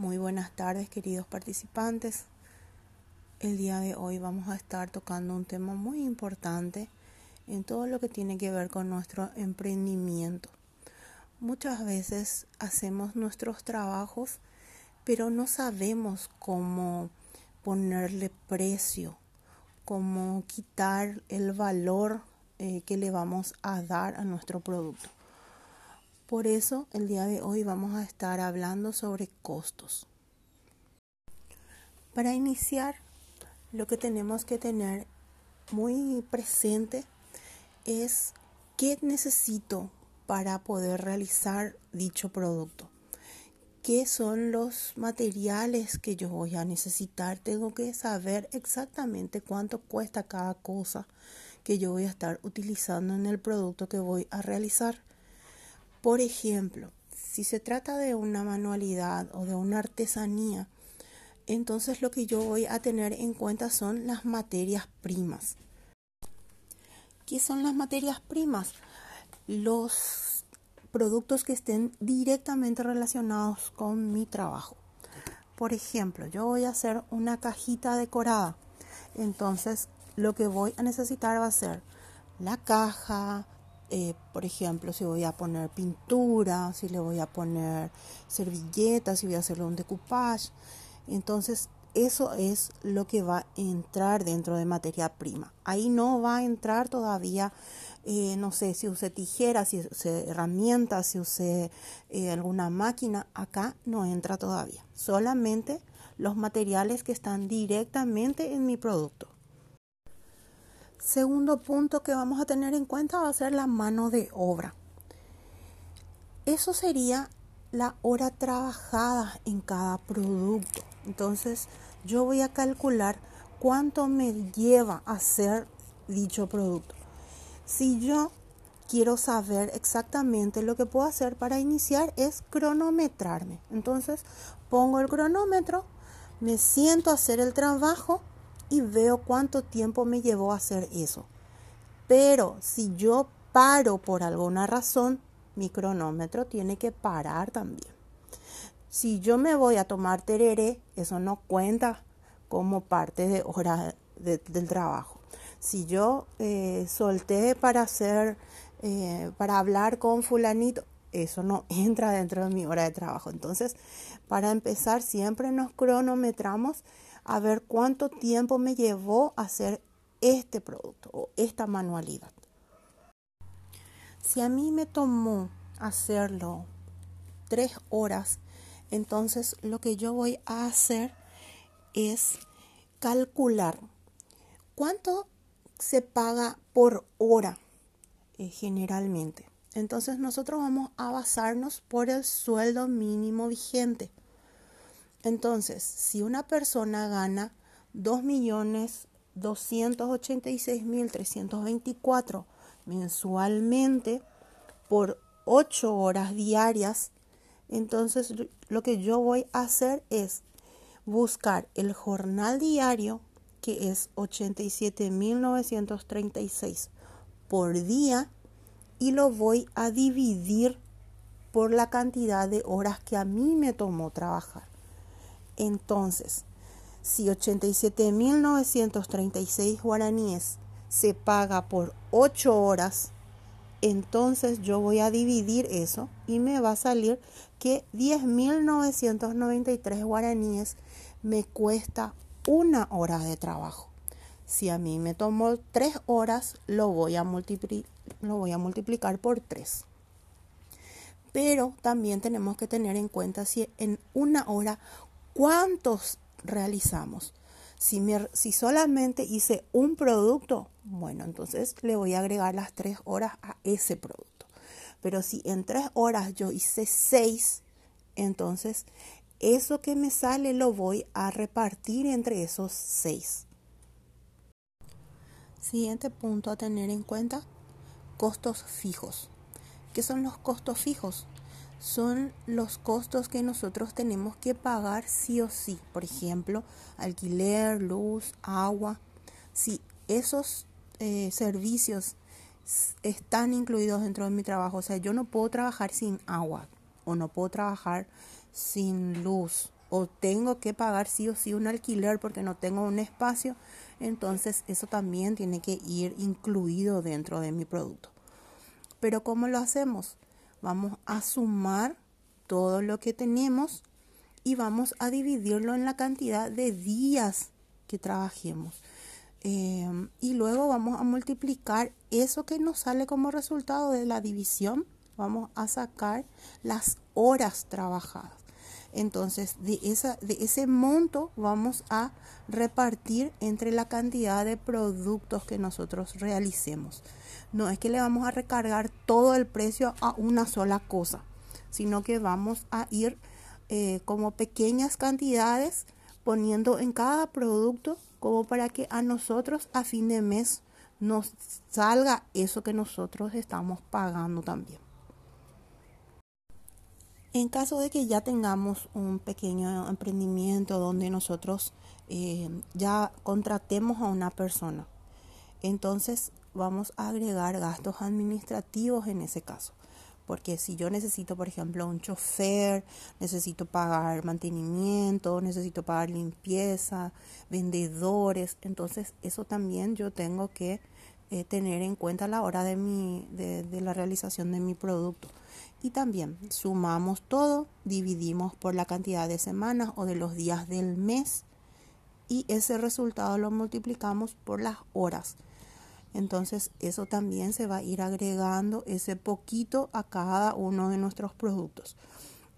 Muy buenas tardes queridos participantes. El día de hoy vamos a estar tocando un tema muy importante en todo lo que tiene que ver con nuestro emprendimiento. Muchas veces hacemos nuestros trabajos pero no sabemos cómo ponerle precio, cómo quitar el valor eh, que le vamos a dar a nuestro producto. Por eso el día de hoy vamos a estar hablando sobre costos. Para iniciar, lo que tenemos que tener muy presente es qué necesito para poder realizar dicho producto. ¿Qué son los materiales que yo voy a necesitar? Tengo que saber exactamente cuánto cuesta cada cosa que yo voy a estar utilizando en el producto que voy a realizar. Por ejemplo, si se trata de una manualidad o de una artesanía, entonces lo que yo voy a tener en cuenta son las materias primas. ¿Qué son las materias primas? Los productos que estén directamente relacionados con mi trabajo. Por ejemplo, yo voy a hacer una cajita decorada. Entonces, lo que voy a necesitar va a ser la caja, eh, por ejemplo, si voy a poner pintura, si le voy a poner servilletas, si voy a hacerle un decoupage. Entonces, eso es lo que va a entrar dentro de materia prima. Ahí no va a entrar todavía, eh, no sé, si use tijeras, si use herramientas, si use eh, alguna máquina. Acá no entra todavía. Solamente los materiales que están directamente en mi producto. Segundo punto que vamos a tener en cuenta va a ser la mano de obra. Eso sería la hora trabajada en cada producto. Entonces yo voy a calcular cuánto me lleva hacer dicho producto. Si yo quiero saber exactamente lo que puedo hacer para iniciar es cronometrarme. Entonces pongo el cronómetro, me siento a hacer el trabajo y veo cuánto tiempo me llevó a hacer eso. Pero si yo paro por alguna razón, mi cronómetro tiene que parar también. Si yo me voy a tomar tereré, eso no cuenta como parte de hora del trabajo. Si yo eh, solté para hacer, eh, para hablar con fulanito, eso no entra dentro de mi hora de trabajo. Entonces, para empezar, siempre nos cronometramos a ver cuánto tiempo me llevó hacer este producto o esta manualidad. Si a mí me tomó hacerlo tres horas, entonces lo que yo voy a hacer es calcular cuánto se paga por hora eh, generalmente. Entonces nosotros vamos a basarnos por el sueldo mínimo vigente. Entonces, si una persona gana 2.286.324 mensualmente por 8 horas diarias, entonces lo que yo voy a hacer es buscar el jornal diario, que es 87.936 por día, y lo voy a dividir por la cantidad de horas que a mí me tomó trabajar. Entonces, si 87.936 guaraníes se paga por 8 horas, entonces yo voy a dividir eso y me va a salir que 10.993 guaraníes me cuesta una hora de trabajo. Si a mí me tomó 3 horas, lo voy a, multiplicar por 3. Pero también tenemos que tener en cuenta si en una hora ¿Cuántos realizamos? Si, solamente hice un producto, bueno, entonces le voy a agregar las tres horas a ese producto. Pero si en tres horas yo hice seis, entonces eso que me sale lo voy a repartir entre esos seis. Siguiente punto a tener en cuenta, costos fijos. ¿Qué son los costos fijos? Son los costos que nosotros tenemos que pagar sí o sí. Por ejemplo, alquiler, luz, agua. Si esos eh, servicios están incluidos dentro de mi trabajo, o sea, yo no puedo trabajar sin agua o no puedo trabajar sin luz o tengo que pagar sí o sí un alquiler porque no tengo un espacio, entonces eso también tiene que ir incluido dentro de mi producto. Pero ¿cómo lo hacemos? Vamos a sumar todo lo que tenemos y vamos a dividirlo en la cantidad de días que trabajemos. Em, y luego vamos a multiplicar eso que nos sale como resultado de la división. Vamos a sacar las horas trabajadas. Entonces, de, esa, de ese monto vamos a repartir entre la cantidad de productos que nosotros realicemos. No es que le vamos a recargar todo el precio a una sola cosa, sino que vamos a ir eh, como pequeñas cantidades poniendo en cada producto como para que a nosotros a fin de mes nos salga eso que nosotros estamos pagando también. En caso de que ya tengamos un pequeño emprendimiento donde nosotros eh, ya contratemos a una persona, entonces vamos a agregar gastos administrativos en ese caso. Porque si yo necesito, por ejemplo, un chofer, necesito pagar mantenimiento, necesito pagar limpieza, vendedores, entonces eso también yo tengo que eh, tener en cuenta a la hora de, mi, de la realización de mi producto. Y también sumamos todo, dividimos por la cantidad de semanas o de los días del mes y ese resultado lo multiplicamos por las horas. Entonces eso también se va a ir agregando ese poquito a cada uno de nuestros productos.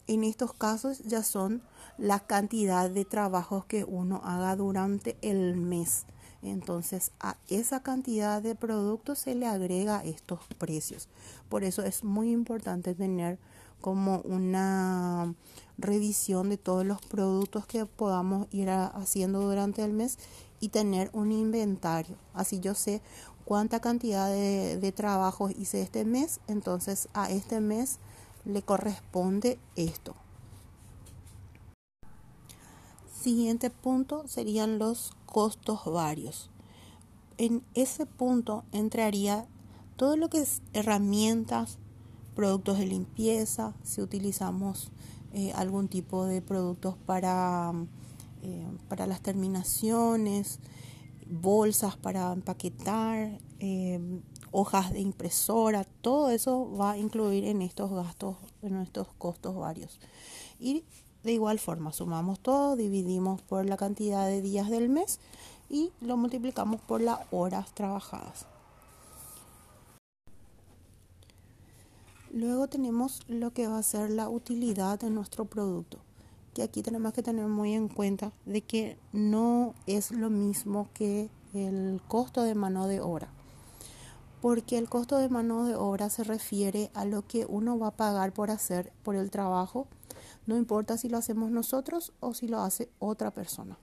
En estos casos ya son la cantidad de trabajos que uno haga durante el mes. Entonces a esa cantidad de productos se le agrega estos precios. Por eso es muy importante tener como una revisión de todos los productos que podamos ir haciendo durante el mes y tener un inventario. Así yo sé cuánta cantidad de, de trabajos hice este mes, entonces a este mes le corresponde esto. Siguiente punto serían los costos varios. En ese punto entraría todo lo que es herramientas, productos de limpieza, si utilizamos eh, algún tipo de productos para, eh, para las terminaciones, bolsas para empaquetar, eh, hojas de impresora, todo eso va a incluir en estos gastos, en estos costos varios. Y de igual forma, sumamos todo, dividimos por la cantidad de días del mes y lo multiplicamos por las horas trabajadas. Luego tenemos lo que va a ser la utilidad de nuestro producto, que aquí tenemos que tener muy en cuenta de que no es lo mismo que el costo de mano de obra, porque el costo de mano de obra se refiere a lo que uno va a pagar por hacer por el trabajo no importa si lo hacemos nosotros o si lo hace otra persona.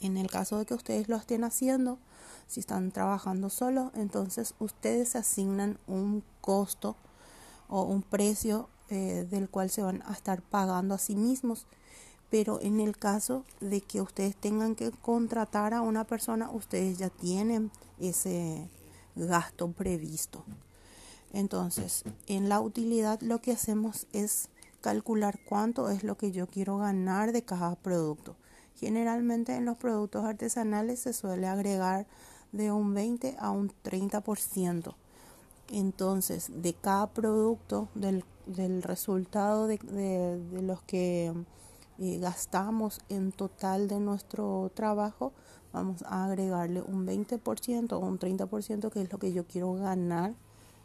En el caso de que ustedes lo estén haciendo, si están trabajando solo, entonces ustedes asignan un costo o un precio eh, del cual se van a estar pagando a sí mismos. Pero en el caso de que ustedes tengan que contratar a una persona, ustedes ya tienen ese gasto previsto. Entonces, en la utilidad lo que hacemos es calcular cuánto es lo que yo quiero ganar de cada producto. Generalmente en los productos artesanales se suele agregar de un 20 a un 30%. Entonces, de cada producto, del, resultado de, los que eh, gastamos en total de nuestro trabajo, vamos a agregarle un 20% o un 30% que es lo que yo quiero ganar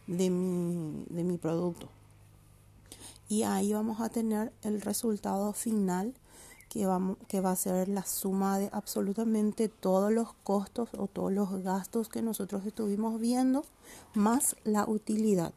de mi, de mi producto y ahí vamos a tener el resultado final que, vamos, que va a ser la suma de absolutamente todos los costos o todos los gastos que nosotros estuvimos viendo más la utilidad.